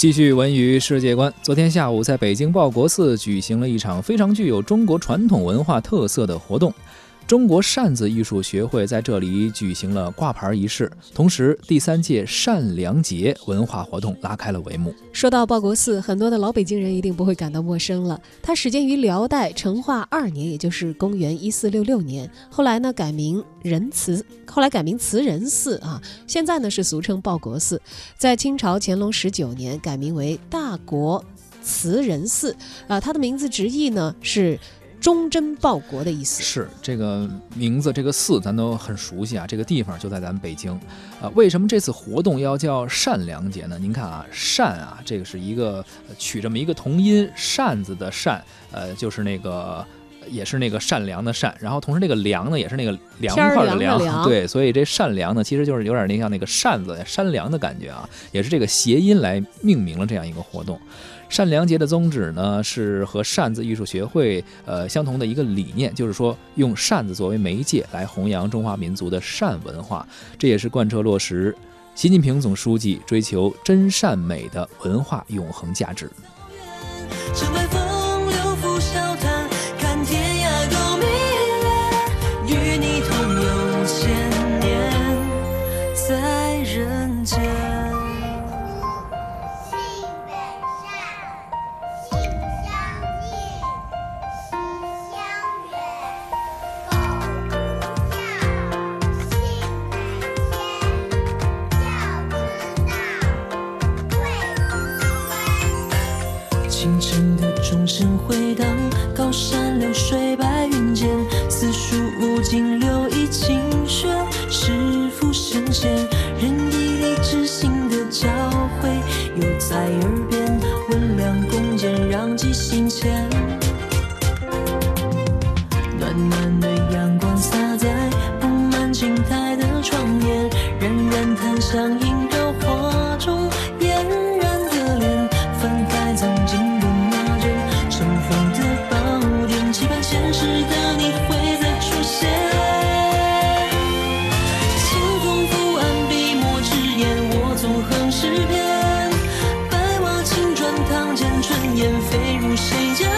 继续文娱世界观。昨天下午，在北京报国寺举行了一场非常具有中国传统文化特色的活动。中国扇子艺术学会在这里举行了挂牌仪式，同时第三届善良节文化活动拉开了帷幕。说到报国寺，很多的老北京人一定不会感到陌生了。它始建于辽代成化二年，也就是公元一四六六年。后来呢改名仁慈，后来改名慈仁寺啊。现在呢是俗称报国寺。在清朝乾隆十九年改名为大国慈仁寺啊。它的名字直译呢是。忠贞报国的意思是这个名字，这个寺咱都很熟悉啊。这个地方就在咱们北京，啊，为什么这次活动要叫善良节呢？您看啊，善啊，这个是一个取这么一个同音，扇子的扇，呃，就是那个也是那个善良的善，然后同时那个良呢，也是那个凉快的凉，对，所以这善良呢，其实就是有点那像那个扇子山凉的感觉啊，也是这个谐音来命名了这样一个活动。善良节的宗旨呢，是和扇子艺术学会呃相同的一个理念，就是说用扇子作为媒介来弘扬中华民族的善文化，这也是贯彻落实习近平总书记追求真善美的文化永恒价值。人间声回荡，高山流水白云间，四书五经六艺勤学，师傅圣贤，仁义礼智信的教诲，又在耳边，温良恭俭让记心间。暖暖的阳光洒在布满青苔的窗沿，冉冉檀香映飞入谁家